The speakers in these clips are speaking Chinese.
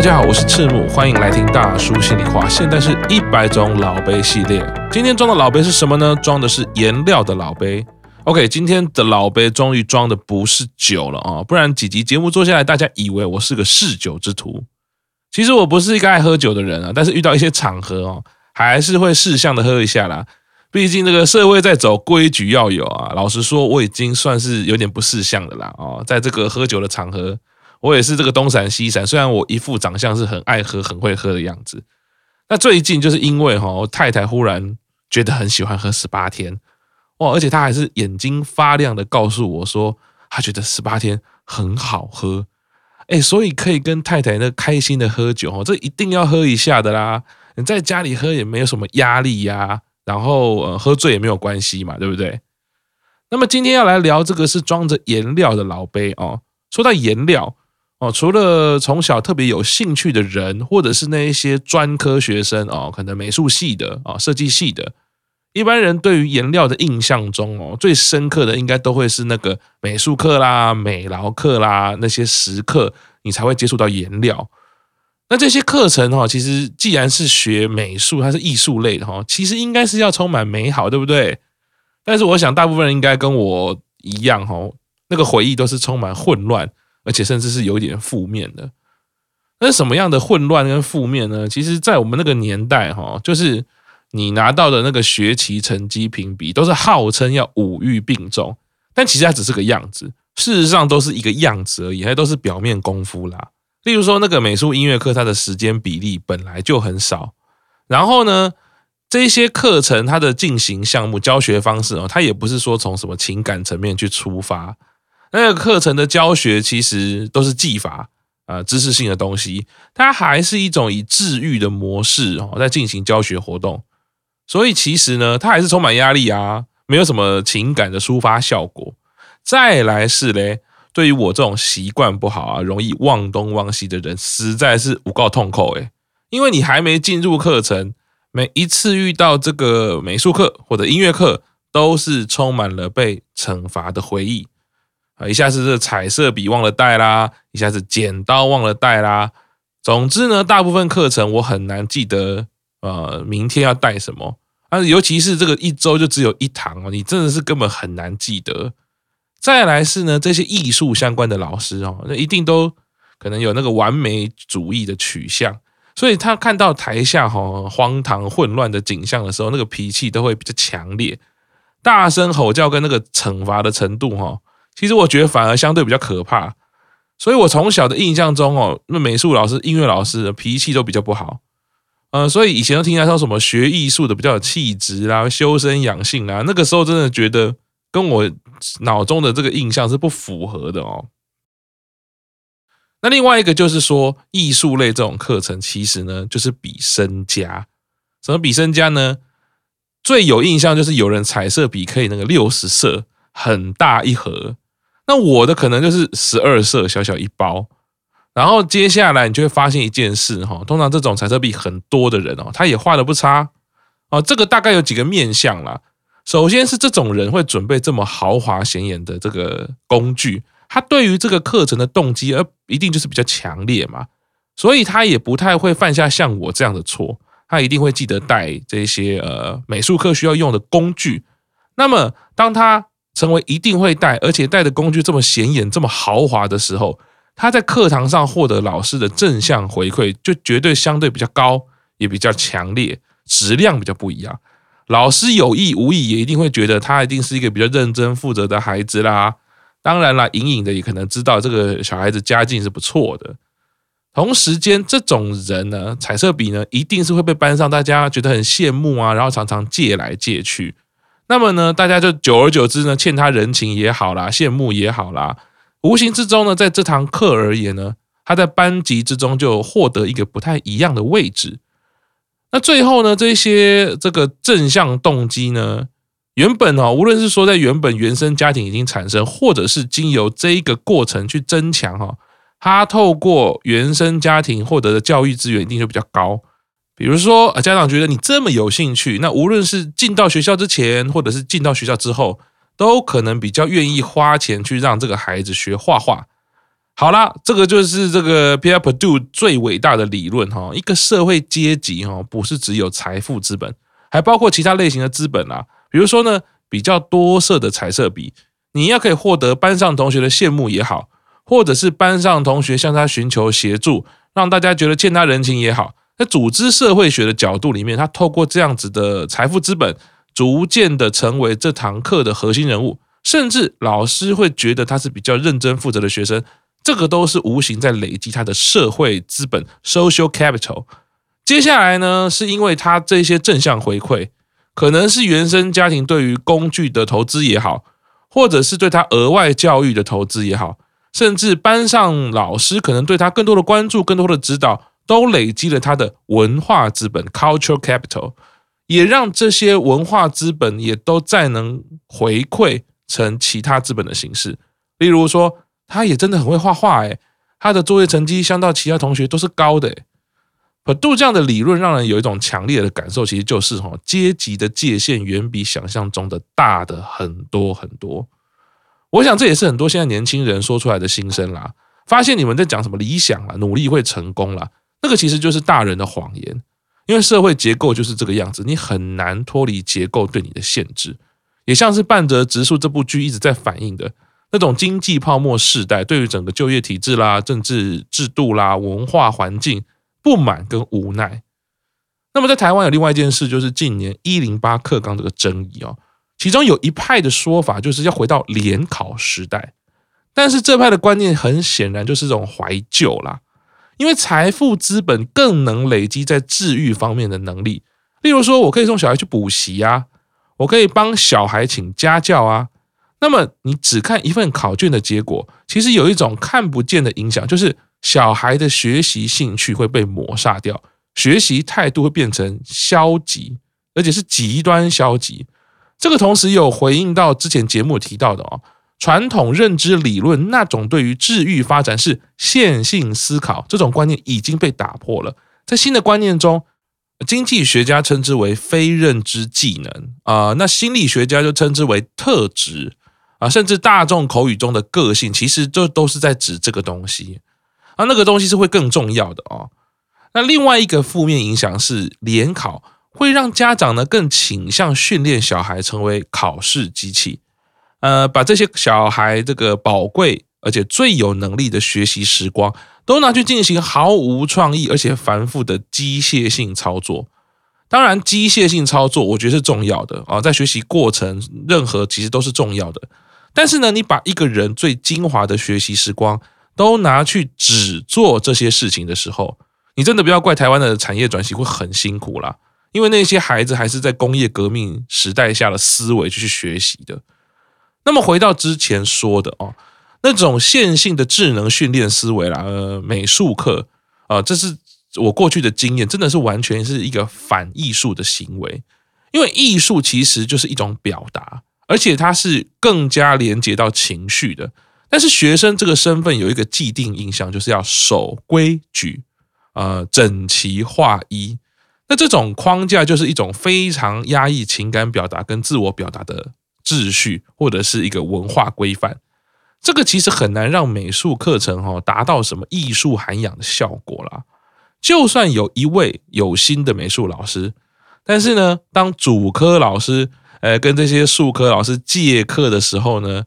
大家好，我是赤木，欢迎来听大叔心里话。现在是一百种老杯系列，今天装的老杯是什么呢？装的是颜料的老杯。OK，今天的老杯终于装的不是酒了啊，不然几集节目做下来，大家以为我是个嗜酒之徒。其实我不是一个爱喝酒的人啊，但是遇到一些场合哦，还是会适当的喝一下啦。毕竟这个社会在走，规矩要有啊。老实说，我已经算是有点不识相的啦哦，在这个喝酒的场合。我也是这个东闪西闪，虽然我一副长相是很爱喝、很会喝的样子，那最近就是因为哈，太太忽然觉得很喜欢喝十八天，哇，而且她还是眼睛发亮的告诉我说，她觉得十八天很好喝，哎，所以可以跟太太那开心的喝酒哦，这一定要喝一下的啦。你在家里喝也没有什么压力呀，然后呃，喝醉也没有关系嘛，对不对？那么今天要来聊这个是装着颜料的老杯哦，说到颜料。哦，除了从小特别有兴趣的人，或者是那一些专科学生哦，可能美术系的啊、设计系的，一般人对于颜料的印象中哦，最深刻的应该都会是那个美术课啦、美劳课啦那些时刻，你才会接触到颜料。那这些课程哈，其实既然是学美术，它是艺术类的哈，其实应该是要充满美好，对不对？但是我想，大部分人应该跟我一样哈，那个回忆都是充满混乱。而且甚至是有点负面的，那什么样的混乱跟负面呢？其实，在我们那个年代，哈，就是你拿到的那个学期成绩评比，都是号称要五育并重，但其实它只是个样子，事实上都是一个样子而已，还都是表面功夫啦。例如说，那个美术音乐课，它的时间比例本来就很少，然后呢，这些课程它的进行项目、教学方式哦，它也不是说从什么情感层面去出发。那个课程的教学其实都是技法啊，知识性的东西，它还是一种以治愈的模式哦，在进行教学活动，所以其实呢，它还是充满压力啊，没有什么情感的抒发效果。再来是嘞，对于我这种习惯不好啊，容易忘东忘西的人，实在是无告痛口诶，因为你还没进入课程，每一次遇到这个美术课或者音乐课，都是充满了被惩罚的回忆。啊，一下子是彩色笔忘了带啦，一下子剪刀忘了带啦。总之呢，大部分课程我很难记得，呃，明天要带什么啊？尤其是这个一周就只有一堂哦，你真的是根本很难记得。再来是呢，这些艺术相关的老师哦，那一定都可能有那个完美主义的取向，所以他看到台下哈荒唐混乱的景象的时候，那个脾气都会比较强烈，大声吼叫跟那个惩罚的程度哈。其实我觉得反而相对比较可怕，所以我从小的印象中哦，那美术老师、音乐老师的脾气都比较不好，嗯，所以以前都听他说什么学艺术的比较有气质啦、修身养性啦，那个时候真的觉得跟我脑中的这个印象是不符合的哦。那另外一个就是说，艺术类这种课程其实呢，就是比身家。什么比身家呢？最有印象就是有人彩色笔可以那个六十色，很大一盒。那我的可能就是十二色，小小一包，然后接下来你就会发现一件事哈，通常这种彩色笔很多的人哦，他也画的不差哦。这个大概有几个面相啦。首先是这种人会准备这么豪华显眼的这个工具，他对于这个课程的动机而一定就是比较强烈嘛，所以他也不太会犯下像我这样的错，他一定会记得带这些呃美术课需要用的工具。那么当他成为一定会带，而且带的工具这么显眼、这么豪华的时候，他在课堂上获得老师的正向回馈，就绝对相对比较高，也比较强烈，质量比较不一样。老师有意无意也一定会觉得他一定是一个比较认真负责的孩子啦。当然啦，隐隐的也可能知道这个小孩子家境是不错的。同时间，这种人呢，彩色笔呢，一定是会被班上大家觉得很羡慕啊，然后常常借来借去。那么呢，大家就久而久之呢，欠他人情也好啦，羡慕也好啦，无形之中呢，在这堂课而言呢，他在班级之中就获得一个不太一样的位置。那最后呢，这些这个正向动机呢，原本哦，无论是说在原本原生家庭已经产生，或者是经由这一个过程去增强哈，他透过原生家庭获得的教育资源一定就比较高。比如说啊，家长觉得你这么有兴趣，那无论是进到学校之前，或者是进到学校之后，都可能比较愿意花钱去让这个孩子学画画。好啦，这个就是这个 Pierre Perdue 最伟大的理论哈。一个社会阶级哈，不是只有财富资本，还包括其他类型的资本啦。比如说呢，比较多色的彩色笔，你要可以获得班上同学的羡慕也好，或者是班上同学向他寻求协助，让大家觉得欠他人情也好。在组织社会学的角度里面，他透过这样子的财富资本，逐渐的成为这堂课的核心人物，甚至老师会觉得他是比较认真负责的学生。这个都是无形在累积他的社会资本 （social capital）。接下来呢，是因为他这些正向回馈，可能是原生家庭对于工具的投资也好，或者是对他额外教育的投资也好，甚至班上老师可能对他更多的关注、更多的指导，都累积了他的文化资本 （cultural capital），也让这些文化资本也都再能回馈成其他资本的形式，例如说。他也真的很会画画诶，他的作业成绩相较其他同学都是高的诶。Perdue 这样的理论让人有一种强烈的感受，其实就是哈阶级的界限远比想象中的大的很多很多。我想这也是很多现在年轻人说出来的心声啦。发现你们在讲什么理想啦，努力会成功啦，那个其实就是大人的谎言。因为社会结构就是这个样子，你很难脱离结构对你的限制。也像是半泽直树这部剧一直在反映的。那种经济泡沫世代对于整个就业体制啦、政治制度啦、文化环境不满跟无奈。那么在台湾有另外一件事，就是近年一零八课纲这个争议哦，其中有一派的说法就是要回到联考时代，但是这派的观念很显然就是这种怀旧啦，因为财富资本更能累积在治愈方面的能力，例如说我可以送小孩去补习啊，我可以帮小孩请家教啊。那么你只看一份考卷的结果，其实有一种看不见的影响，就是小孩的学习兴趣会被抹杀掉，学习态度会变成消极，而且是极端消极。这个同时有回应到之前节目提到的哦，传统认知理论那种对于智育发展是线性思考这种观念已经被打破了，在新的观念中，经济学家称之为非认知技能啊，那心理学家就称之为特质。啊，甚至大众口语中的个性，其实这都是在指这个东西，啊，那个东西是会更重要的哦。那另外一个负面影响是，联考会让家长呢更倾向训练小孩成为考试机器，呃，把这些小孩这个宝贵而且最有能力的学习时光，都拿去进行毫无创意而且繁复的机械性操作。当然，机械性操作我觉得是重要的啊，在学习过程，任何其实都是重要的。但是呢，你把一个人最精华的学习时光都拿去只做这些事情的时候，你真的不要怪台湾的产业转型会很辛苦啦，因为那些孩子还是在工业革命时代下的思维去学习的。那么回到之前说的哦，那种线性的智能训练思维啦，呃，美术课啊，这是我过去的经验，真的是完全是一个反艺术的行为，因为艺术其实就是一种表达。而且它是更加连接到情绪的，但是学生这个身份有一个既定印象，就是要守规矩，呃，整齐划一。那这种框架就是一种非常压抑情感表达跟自我表达的秩序，或者是一个文化规范。这个其实很难让美术课程哈达到什么艺术涵养的效果啦。就算有一位有心的美术老师，但是呢，当主科老师。呃，跟这些术科老师借课的时候呢，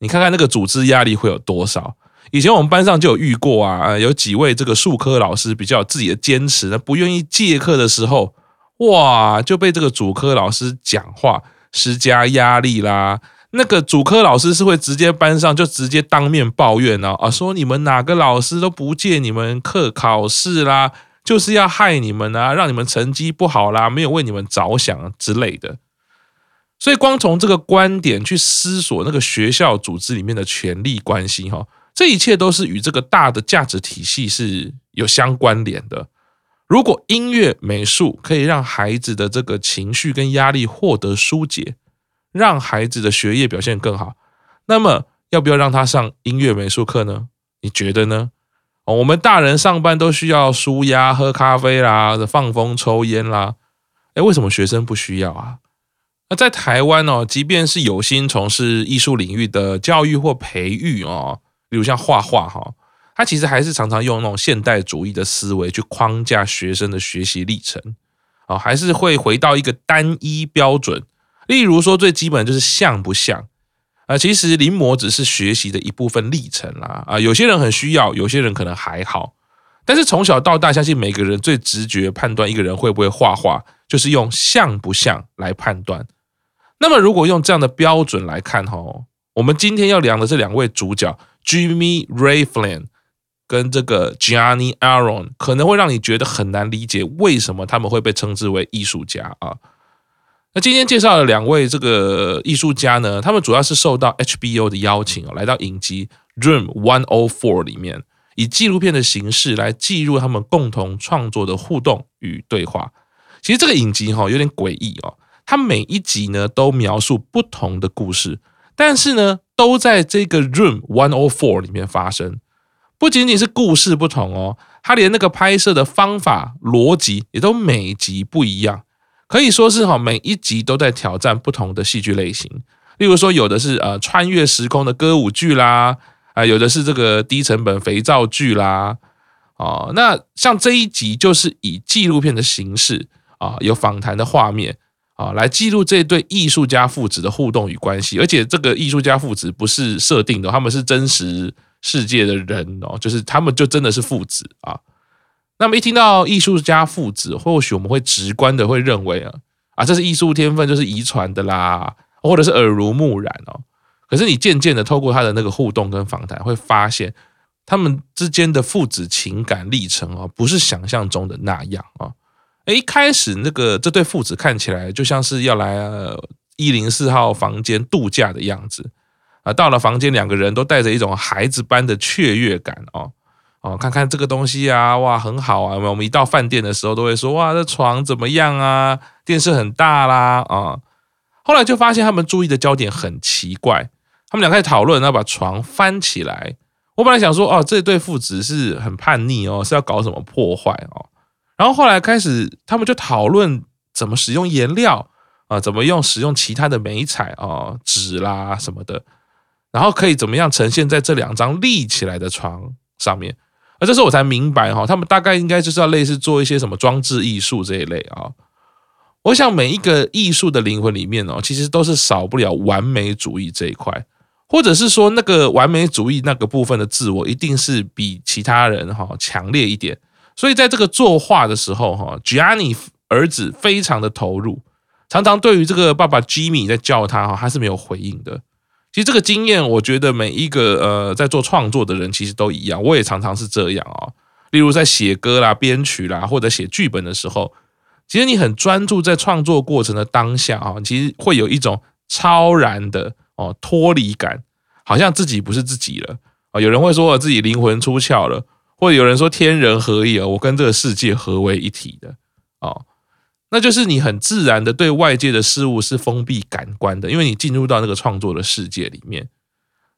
你看看那个组织压力会有多少？以前我们班上就有遇过啊，有几位这个术科老师比较有自己的坚持，那不愿意借课的时候，哇，就被这个主科老师讲话施加压力啦。那个主科老师是会直接班上就直接当面抱怨啊，啊，说你们哪个老师都不借你们课考试啦，就是要害你们啊，让你们成绩不好啦，没有为你们着想之类的。所以，光从这个观点去思索那个学校组织里面的权力关系，哈，这一切都是与这个大的价值体系是有相关联的。如果音乐、美术可以让孩子的这个情绪跟压力获得疏解，让孩子的学业表现更好，那么要不要让他上音乐、美术课呢？你觉得呢？哦，我们大人上班都需要纾压、喝咖啡啦、放风、抽烟啦，诶，为什么学生不需要啊？那在台湾哦，即便是有心从事艺术领域的教育或培育哦，比如像画画哈，他其实还是常常用那种现代主义的思维去框架学生的学习历程，啊，还是会回到一个单一标准。例如说，最基本就是像不像啊？其实临摹只是学习的一部分历程啦，啊，有些人很需要，有些人可能还好。但是从小到大，相信每个人最直觉判断一个人会不会画画，就是用像不像来判断。那么，如果用这样的标准来看，哈，我们今天要聊的这两位主角，Jimmy Ray Flynn。跟这个 Gianni Aron 可能会让你觉得很难理解，为什么他们会被称之为艺术家啊？那今天介绍的两位这个艺术家呢，他们主要是受到 HBO 的邀请哦，来到影集 Room 104里面，以纪录片的形式来记录他们共同创作的互动与对话。其实这个影集哈有点诡异哦，它每一集呢都描述不同的故事，但是呢都在这个 Room 104里面发生。不仅仅是故事不同哦，他连那个拍摄的方法、逻辑也都每集不一样，可以说是哈每一集都在挑战不同的戏剧类型。例如说，有的是呃穿越时空的歌舞剧啦，啊，有的是这个低成本肥皂剧啦，哦，那像这一集就是以纪录片的形式啊，有访谈的画面啊，来记录这对艺术家父子的互动与关系，而且这个艺术家父子不是设定的，他们是真实。世界的人哦，就是他们就真的是父子啊。那么一听到艺术家父子，或许我们会直观的会认为啊啊，这是艺术天分，就是遗传的啦，或者是耳濡目染哦。可是你渐渐的透过他的那个互动跟访谈，会发现他们之间的父子情感历程哦，不是想象中的那样啊。诶，一开始那个这对父子看起来就像是要来一零四号房间度假的样子。啊，到了房间，两个人都带着一种孩子般的雀跃感哦哦，看看这个东西啊，哇，很好啊！我们一到饭店的时候，都会说哇，这床怎么样啊？电视很大啦啊！后来就发现他们注意的焦点很奇怪，他们俩开始讨论要把床翻起来。我本来想说哦，这对父子是很叛逆哦，是要搞什么破坏哦。然后后来开始，他们就讨论怎么使用颜料啊，怎么用使用其他的美彩啊，纸啦什么的。然后可以怎么样呈现在这两张立起来的床上面？而这时候我才明白哈，他们大概应该就是要类似做一些什么装置艺术这一类啊。我想每一个艺术的灵魂里面哦，其实都是少不了完美主义这一块，或者是说那个完美主义那个部分的自我，一定是比其他人哈强烈一点。所以在这个作画的时候哈，Gianni 儿子非常的投入，常常对于这个爸爸 Jimmy 在叫他哈，他是没有回应的。其实这个经验，我觉得每一个呃在做创作的人其实都一样，我也常常是这样哦。例如在写歌啦、编曲啦，或者写剧本的时候，其实你很专注在创作过程的当下啊，其实会有一种超然的哦脱离感，好像自己不是自己了啊。有人会说自己灵魂出窍了，或者有人说天人合一啊，我跟这个世界合为一体的哦。那就是你很自然的对外界的事物是封闭感官的，因为你进入到那个创作的世界里面。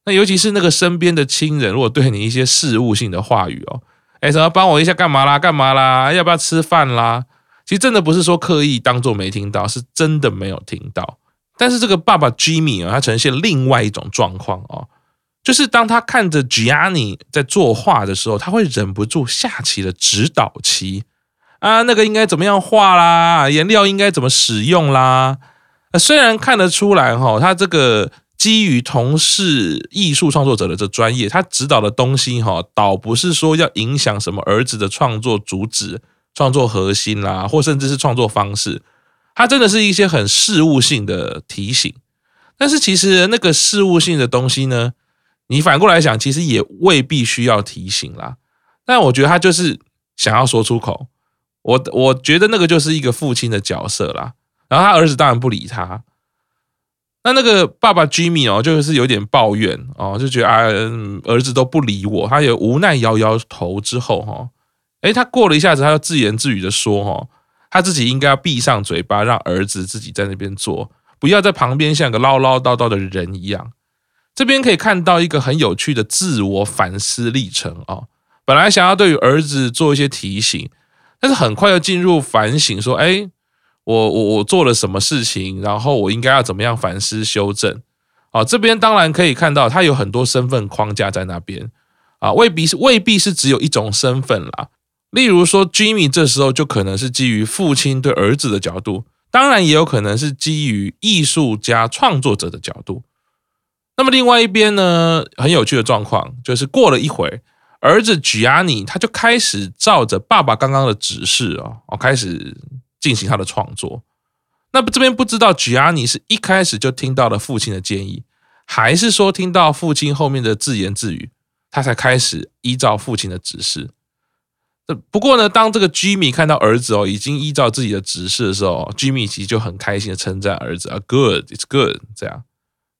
那尤其是那个身边的亲人，如果对你一些事务性的话语哦，哎，什么帮我一下干嘛啦？干嘛啦？要不要吃饭啦？其实真的不是说刻意当做没听到，是真的没有听到。但是这个爸爸 Jimmy 啊，他呈现另外一种状况哦，就是当他看着 Gianni 在作画的时候，他会忍不住下起了指导棋。啊，那个应该怎么样画啦？颜料应该怎么使用啦？虽然看得出来哈，他这个基于同是艺术创作者的这专业，他指导的东西哈，倒不是说要影响什么儿子的创作主旨、创作核心啦，或甚至是创作方式。他真的是一些很事务性的提醒。但是其实那个事务性的东西呢，你反过来想，其实也未必需要提醒啦。但我觉得他就是想要说出口。我我觉得那个就是一个父亲的角色啦，然后他儿子当然不理他，那那个爸爸 Jimmy 哦，就是有点抱怨哦，就觉得啊，儿子都不理我，他也无奈摇摇头之后哈，诶，他过了一下子，他就自言自语的说哈，他自己应该要闭上嘴巴，让儿子自己在那边做，不要在旁边像个唠唠叨叨的人一样。这边可以看到一个很有趣的自我反思历程啊，本来想要对于儿子做一些提醒。但是很快就进入反省，说：“哎，我我我做了什么事情？然后我应该要怎么样反思修正？”啊，这边当然可以看到他有很多身份框架在那边。啊，未必是未必是只有一种身份啦。例如说，Jimmy 这时候就可能是基于父亲对儿子的角度，当然也有可能是基于艺术家创作者的角度。那么另外一边呢，很有趣的状况就是过了一会，儿子 Gianni 他就开始照着爸爸刚刚的指示哦，哦开始进行他的创作。那这边不知道 Gianni 是一开始就听到了父亲的建议，还是说听到父亲后面的自言自语，他才开始依照父亲的指示。不过呢，当这个 Jimmy 看到儿子哦已经依照自己的指示的时候，Jimmy 其实就很开心的称赞儿子啊，Good，it's good，这样。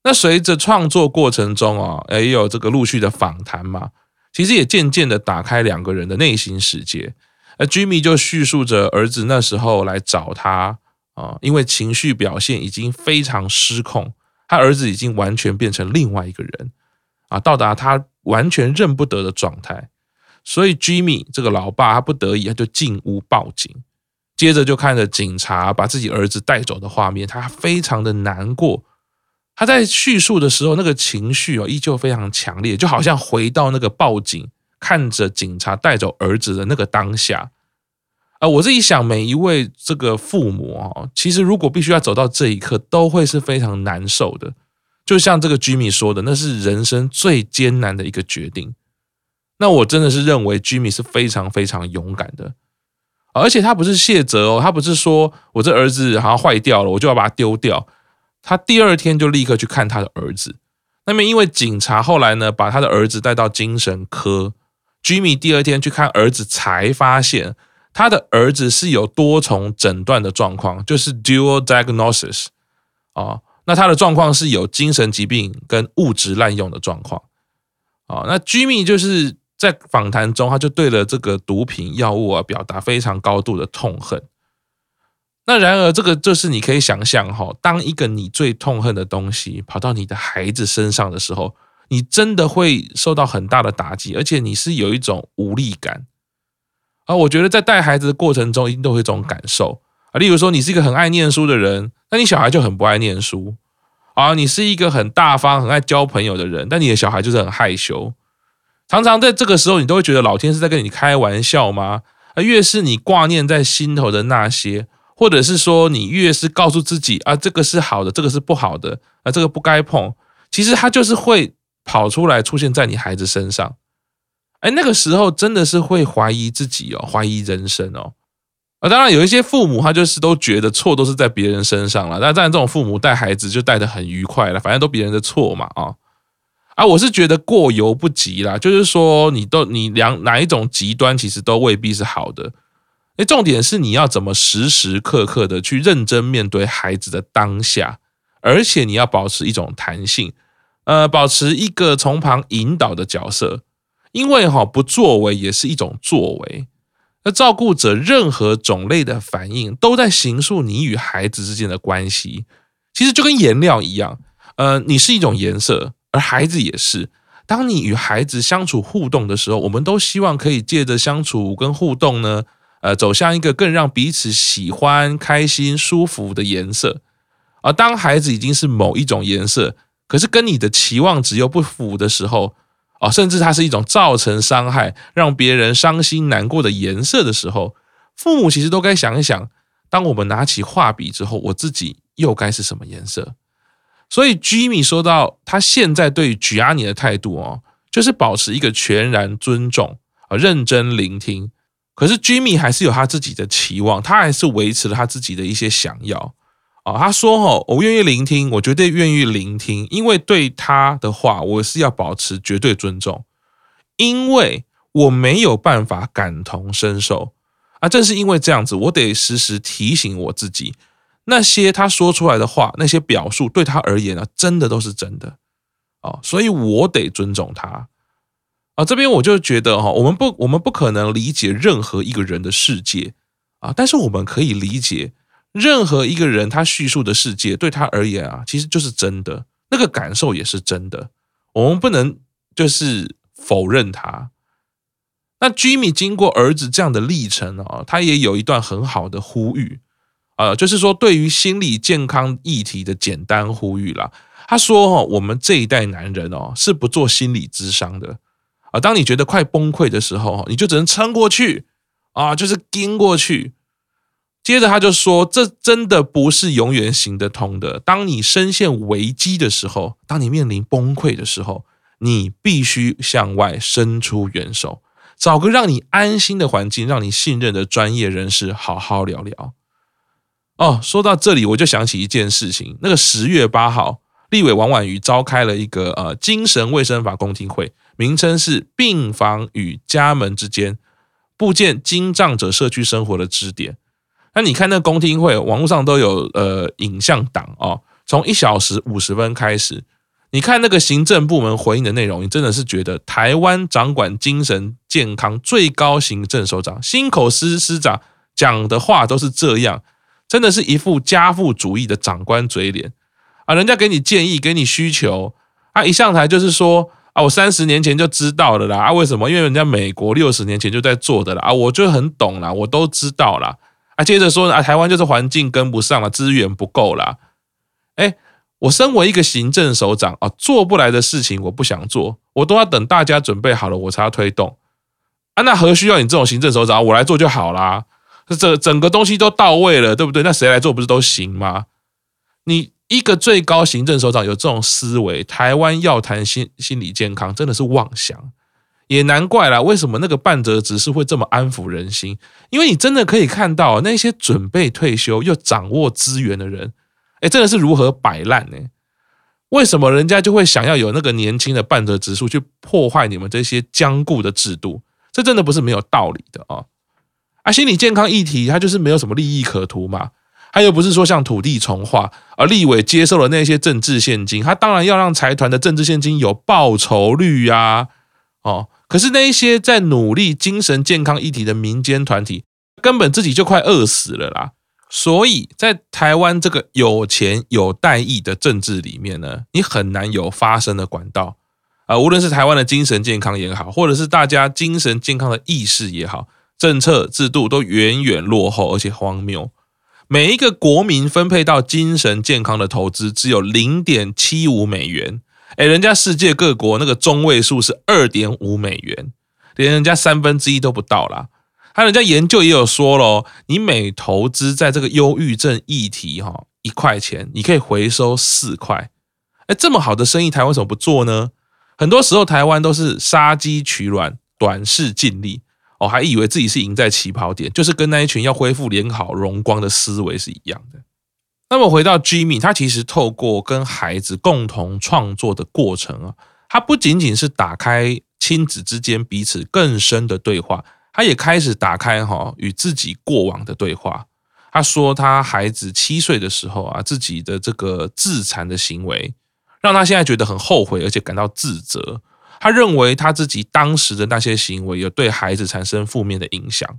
那随着创作过程中啊，也有这个陆续的访谈嘛，其实也渐渐的打开两个人的内心世界。而 Jimmy 就叙述着儿子那时候来找他啊，因为情绪表现已经非常失控，他儿子已经完全变成另外一个人啊，到达他完全认不得的状态。所以 Jimmy 这个老爸他不得已，他就进屋报警，接着就看着警察把自己儿子带走的画面，他非常的难过。他在叙述的时候，那个情绪哦依旧非常强烈，就好像回到那个报警，看着警察带走儿子的那个当下。啊，我自己想，每一位这个父母哦，其实如果必须要走到这一刻，都会是非常难受的。就像这个 Jimmy 说的，那是人生最艰难的一个决定。那我真的是认为 Jimmy 是非常非常勇敢的，而且他不是卸责哦，他不是说我这儿子好像坏掉了，我就要把它丢掉。他第二天就立刻去看他的儿子。那么因为警察后来呢，把他的儿子带到精神科，Jimmy 第二天去看儿子，才发现他的儿子是有多重诊断的状况，就是 dual diagnosis 啊。那他的状况是有精神疾病跟物质滥用的状况啊。那 Jimmy 就是。在访谈中，他就对了这个毒品药物啊表达非常高度的痛恨。那然而，这个就是你可以想象哈，当一个你最痛恨的东西跑到你的孩子身上的时候，你真的会受到很大的打击，而且你是有一种无力感。啊，我觉得在带孩子的过程中，一定都会有这种感受啊。例如说，你是一个很爱念书的人，那你小孩就很不爱念书啊。你是一个很大方、很爱交朋友的人，但你的小孩就是很害羞。常常在这个时候，你都会觉得老天是在跟你开玩笑吗？而越是你挂念在心头的那些，或者是说你越是告诉自己啊，这个是好的，这个是不好的，啊，这个不该碰，其实它就是会跑出来出现在你孩子身上。哎，那个时候真的是会怀疑自己哦，怀疑人生哦。啊，当然有一些父母他就是都觉得错都是在别人身上了，那当然这种父母带孩子就带的很愉快了，反正都别人的错嘛啊。啊，我是觉得过犹不及啦，就是说你都你两哪一种极端，其实都未必是好的。诶，重点是你要怎么时时刻刻的去认真面对孩子的当下，而且你要保持一种弹性，呃，保持一个从旁引导的角色，因为哈不作为也是一种作为。那照顾者任何种类的反应，都在形塑你与孩子之间的关系。其实就跟颜料一样，呃，你是一种颜色。而孩子也是，当你与孩子相处互动的时候，我们都希望可以借着相处跟互动呢，呃，走向一个更让彼此喜欢、开心、舒服的颜色。而当孩子已经是某一种颜色，可是跟你的期望值又不符的时候，啊，甚至它是一种造成伤害、让别人伤心难过的颜色的时候，父母其实都该想一想：当我们拿起画笔之后，我自己又该是什么颜色？所以，Jimmy 说到他现在对 Gianni 的态度哦，就是保持一个全然尊重啊，认真聆听。可是，Jimmy 还是有他自己的期望，他还是维持了他自己的一些想要啊。他说：“哦，我愿意聆听，我绝对愿意聆听，因为对他的话，我是要保持绝对尊重，因为我没有办法感同身受啊。正是因为这样子，我得时时提醒我自己。”那些他说出来的话，那些表述对他而言呢，真的都是真的啊，所以我得尊重他啊。这边我就觉得哈，我们不，我们不可能理解任何一个人的世界啊，但是我们可以理解任何一个人他叙述的世界对他而言啊，其实就是真的，那个感受也是真的。我们不能就是否认他。那 Jimmy 经过儿子这样的历程啊，他也有一段很好的呼吁。呃，就是说，对于心理健康议题的简单呼吁啦。他说：“哦，我们这一代男人哦，是不做心理咨商的啊，当你觉得快崩溃的时候，你就只能撑过去啊，就是盯过去。接着他就说：“这真的不是永远行得通的。当你深陷危机的时候，当你面临崩溃的时候，你必须向外伸出援手，找个让你安心的环境，让你信任的专业人士好好聊聊。”哦，说到这里，我就想起一件事情：那个十月八号，立委王婉瑜召开了一个呃精神卫生法公听会，名称是《病房与家门之间，布建精障者社区生活的支点》。那你看那公听会，网络上都有呃影像档哦，从一小时五十分开始，你看那个行政部门回应的内容，你真的是觉得台湾掌管精神健康最高行政首长辛口司司长讲的话都是这样，真的是一副家父主义的长官嘴脸啊！人家给你建议，给你需求啊，一上台就是说啊，我三十年前就知道了啦啊，为什么？因为人家美国六十年前就在做的啦啊，我就很懂啦，我都知道啦。啊，接着说啊，台湾就是环境跟不上了，资源不够了。哎，我身为一个行政首长啊，做不来的事情我不想做，我都要等大家准备好了我才要推动。啊，那何须要你这种行政首长，我来做就好啦。这整个东西都到位了，对不对？那谁来做不是都行吗？你一个最高行政首长有这种思维，台湾要谈心心理健康，真的是妄想。也难怪啦，为什么那个半泽直树会这么安抚人心？因为你真的可以看到那些准备退休又掌握资源的人，哎，真的是如何摆烂呢？为什么人家就会想要有那个年轻的半泽直树去破坏你们这些僵固的制度？这真的不是没有道理的啊！啊，心理健康议题它就是没有什么利益可图嘛，他又不是说像土地重划，而立委接受了那些政治献金，他当然要让财团的政治献金有报酬率呀，哦。可是那一些在努力精神健康议题的民间团体，根本自己就快饿死了啦。所以在台湾这个有钱有代议的政治里面呢，你很难有发声的管道啊。无论是台湾的精神健康也好，或者是大家精神健康的意识也好，政策制度都远远落后，而且荒谬。每一个国民分配到精神健康的投资只有零点七五美元。哎，人家世界各国那个中位数是二点五美元，连人家三分之一都不到啦。他人家研究也有说喽，你每投资在这个忧郁症议题哈一块钱，你可以回收四块。哎，这么好的生意，台湾为什么不做呢？很多时候台湾都是杀鸡取卵，短视尽力哦，还以为自己是赢在起跑点，就是跟那一群要恢复良好荣光的思维是一样的。那么回到 Jimmy，他其实透过跟孩子共同创作的过程啊，他不仅仅是打开亲子之间彼此更深的对话，他也开始打开哈与自己过往的对话。他说他孩子七岁的时候啊，自己的这个自残的行为，让他现在觉得很后悔，而且感到自责。他认为他自己当时的那些行为有对孩子产生负面的影响。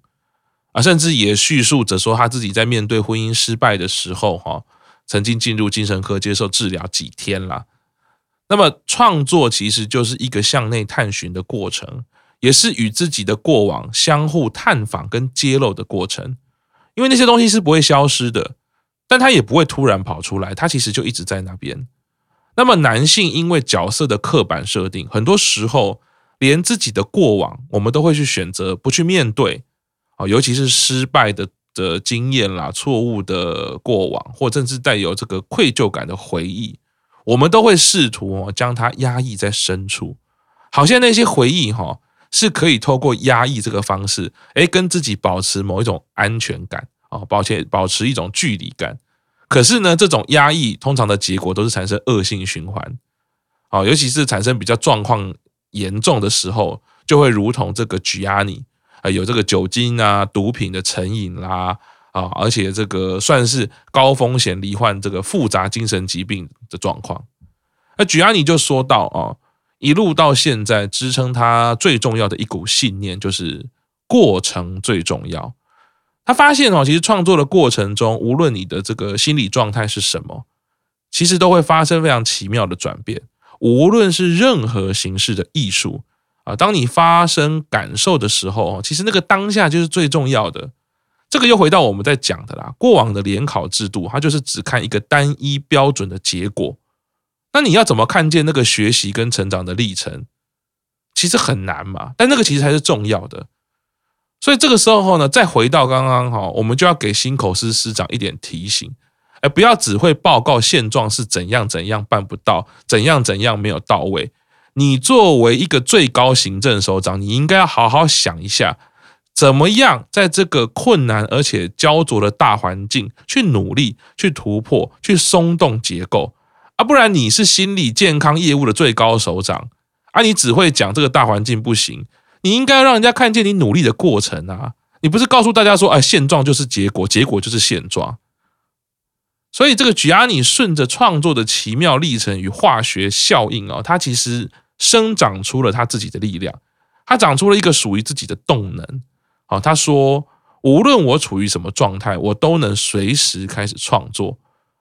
啊，甚至也叙述着说他自己在面对婚姻失败的时候，哈，曾经进入精神科接受治疗几天了。那么创作其实就是一个向内探寻的过程，也是与自己的过往相互探访跟揭露的过程。因为那些东西是不会消失的，但它也不会突然跑出来，它其实就一直在那边。那么男性因为角色的刻板设定，很多时候连自己的过往，我们都会去选择不去面对。啊，尤其是失败的的经验啦，错误的过往，或甚至带有这个愧疚感的回忆，我们都会试图将它压抑在深处，好像那些回忆哈是可以透过压抑这个方式，哎，跟自己保持某一种安全感啊，保持保持一种距离感。可是呢，这种压抑通常的结果都是产生恶性循环，啊，尤其是产生比较状况严重的时候，就会如同这个举压你。啊，有这个酒精啊、毒品的成瘾啦，啊，而且这个算是高风险罹患这个复杂精神疾病的状况。那举压你就说到啊，一路到现在，支撑他最重要的一股信念就是过程最重要。他发现哦，其实创作的过程中，无论你的这个心理状态是什么，其实都会发生非常奇妙的转变。无论是任何形式的艺术。啊，当你发生感受的时候，其实那个当下就是最重要的。这个又回到我们在讲的啦，过往的联考制度，它就是只看一个单一标准的结果。那你要怎么看见那个学习跟成长的历程？其实很难嘛。但那个其实才是重要的。所以这个时候呢，再回到刚刚哈，我们就要给新口司司长一点提醒，哎，不要只会报告现状是怎样怎样办不到，怎样怎样没有到位。你作为一个最高行政首长，你应该要好好想一下，怎么样在这个困难而且焦灼的大环境去努力、去突破、去松动结构啊！不然你是心理健康业务的最高首长啊，你只会讲这个大环境不行。你应该要让人家看见你努力的过程啊！你不是告诉大家说，哎，现状就是结果，结果就是现状。所以这个 Gianni 顺着创作的奇妙历程与化学效应啊，它其实生长出了他自己的力量，他长出了一个属于自己的动能。好，他说，无论我处于什么状态，我都能随时开始创作，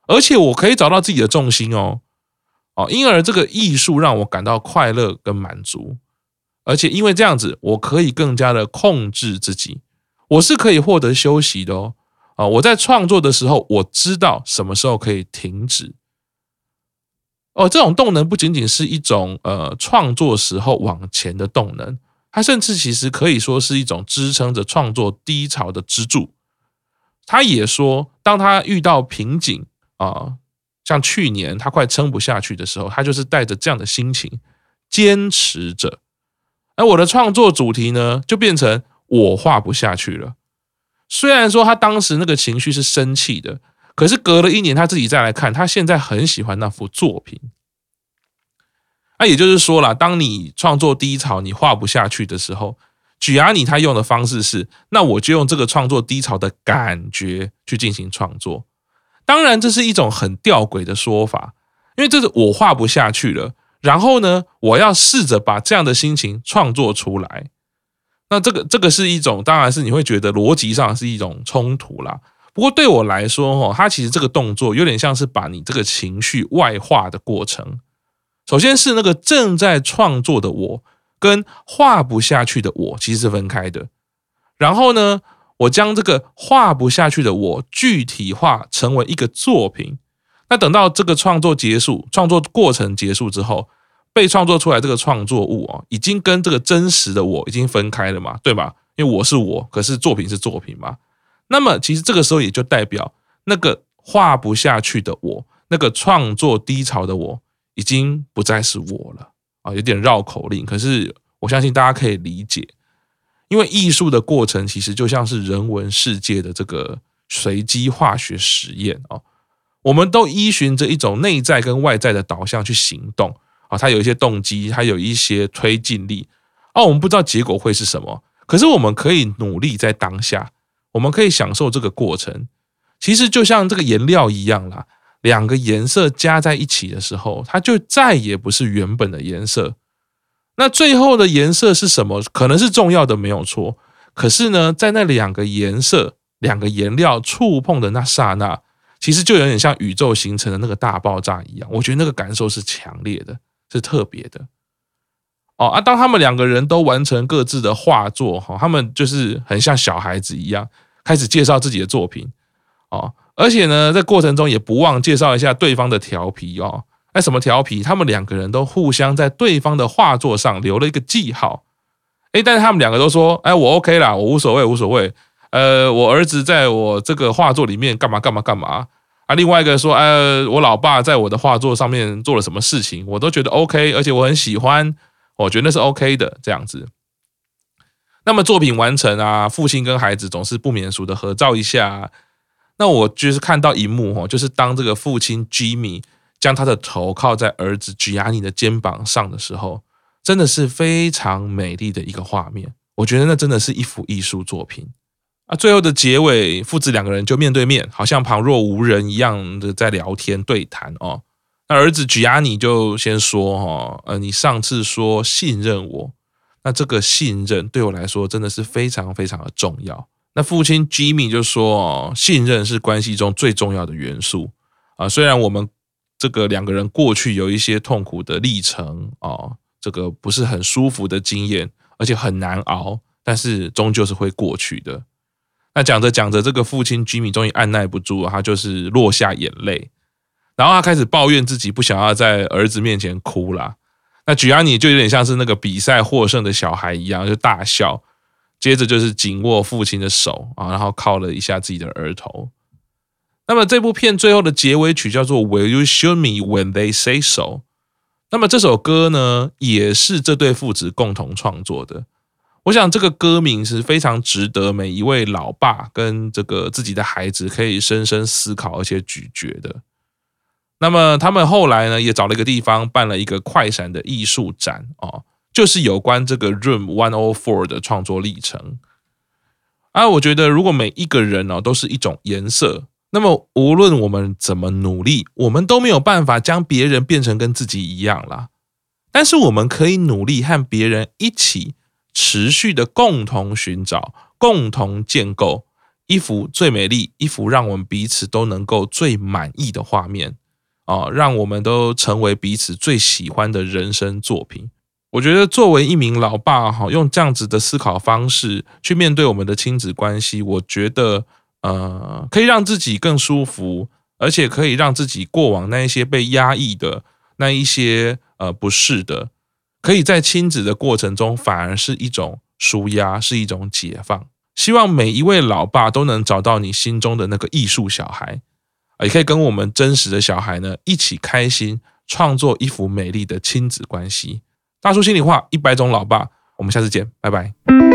而且我可以找到自己的重心哦。哦，因而这个艺术让我感到快乐跟满足。而且因为这样子，我可以更加的控制自己，我是可以获得休息的哦。啊，我在创作的时候，我知道什么时候可以停止。哦，这种动能不仅仅是一种呃创作时候往前的动能，它甚至其实可以说是一种支撑着创作低潮的支柱。他也说，当他遇到瓶颈啊，像去年他快撑不下去的时候，他就是带着这样的心情坚持着。而我的创作主题呢，就变成我画不下去了。虽然说他当时那个情绪是生气的，可是隔了一年，他自己再来看，他现在很喜欢那幅作品。那也就是说啦，当你创作低潮，你画不下去的时候，Gianni 他用的方式是，那我就用这个创作低潮的感觉去进行创作。当然，这是一种很吊诡的说法，因为这是我画不下去了。然后呢，我要试着把这样的心情创作出来。那这个这个是一种，当然是你会觉得逻辑上是一种冲突啦。不过对我来说，哦，它其实这个动作有点像是把你这个情绪外化的过程。首先是那个正在创作的我，跟画不下去的我其实是分开的。然后呢，我将这个画不下去的我具体化成为一个作品。那等到这个创作结束，创作过程结束之后，被创作出来这个创作物啊，已经跟这个真实的我已经分开了嘛，对吧？因为我是我，可是作品是作品嘛。那么其实这个时候也就代表那个画不下去的我，那个创作低潮的我，已经不再是我了啊，有点绕口令，可是我相信大家可以理解，因为艺术的过程其实就像是人文世界的这个随机化学实验啊。我们都依循着一种内在跟外在的导向去行动啊，它有一些动机，它有一些推进力啊，我们不知道结果会是什么，可是我们可以努力在当下，我们可以享受这个过程。其实就像这个颜料一样啦，两个颜色加在一起的时候，它就再也不是原本的颜色。那最后的颜色是什么？可能是重要的，没有错。可是呢，在那两个颜色、两个颜料触碰的那刹那。其实就有点像宇宙形成的那个大爆炸一样，我觉得那个感受是强烈的，是特别的。哦啊，当他们两个人都完成各自的画作，哈，他们就是很像小孩子一样，开始介绍自己的作品，哦，而且呢，在过程中也不忘介绍一下对方的调皮哦。哎，什么调皮？他们两个人都互相在对方的画作上留了一个记号。哎，但是他们两个都说，哎，我 OK 啦，我无所谓，无所谓。呃，我儿子在我这个画作里面干嘛干嘛干嘛啊？另外一个说，呃，我老爸在我的画作上面做了什么事情，我都觉得 OK，而且我很喜欢，我觉得那是 OK 的这样子。那么作品完成啊，父亲跟孩子总是不免俗的合照一下。那我就是看到一幕哈，就是当这个父亲 Jimmy 将他的头靠在儿子 Gianni 的肩膀上的时候，真的是非常美丽的一个画面。我觉得那真的是一幅艺术作品。啊，最后的结尾，父子两个人就面对面，好像旁若无人一样的在聊天对谈哦。那儿子 Gianni 就先说哈，呃，你上次说信任我，那这个信任对我来说真的是非常非常的重要。那父亲 Jimmy 就说哦，信任是关系中最重要的元素啊。虽然我们这个两个人过去有一些痛苦的历程啊，这个不是很舒服的经验，而且很难熬，但是终究是会过去的。那讲着讲着，这个父亲 Jimmy 终于按捺不住了，他就是落下眼泪，然后他开始抱怨自己不想要在儿子面前哭了。那举安妮就有点像是那个比赛获胜的小孩一样，就大笑，接着就是紧握父亲的手啊，然后靠了一下自己的额头。那么这部片最后的结尾曲叫做 Will You Show Me When They Say So？那么这首歌呢，也是这对父子共同创作的。我想这个歌名是非常值得每一位老爸跟这个自己的孩子可以深深思考而且咀嚼的。那么他们后来呢，也找了一个地方办了一个快闪的艺术展哦，就是有关这个 Room One O Four 的创作历程。啊，我觉得如果每一个人哦都是一种颜色。那么，无论我们怎么努力，我们都没有办法将别人变成跟自己一样啦。但是，我们可以努力和别人一起，持续的共同寻找、共同建构一幅最美丽、一幅让我们彼此都能够最满意的画面啊，让我们都成为彼此最喜欢的人生作品。我觉得，作为一名老爸，哈，用这样子的思考方式去面对我们的亲子关系，我觉得。呃，可以让自己更舒服，而且可以让自己过往那一些被压抑的那一些呃不适的，可以在亲子的过程中反而是一种舒压，是一种解放。希望每一位老爸都能找到你心中的那个艺术小孩，也可以跟我们真实的小孩呢一起开心创作一幅美丽的亲子关系。大叔心里话，一百种老爸，我们下次见，拜拜。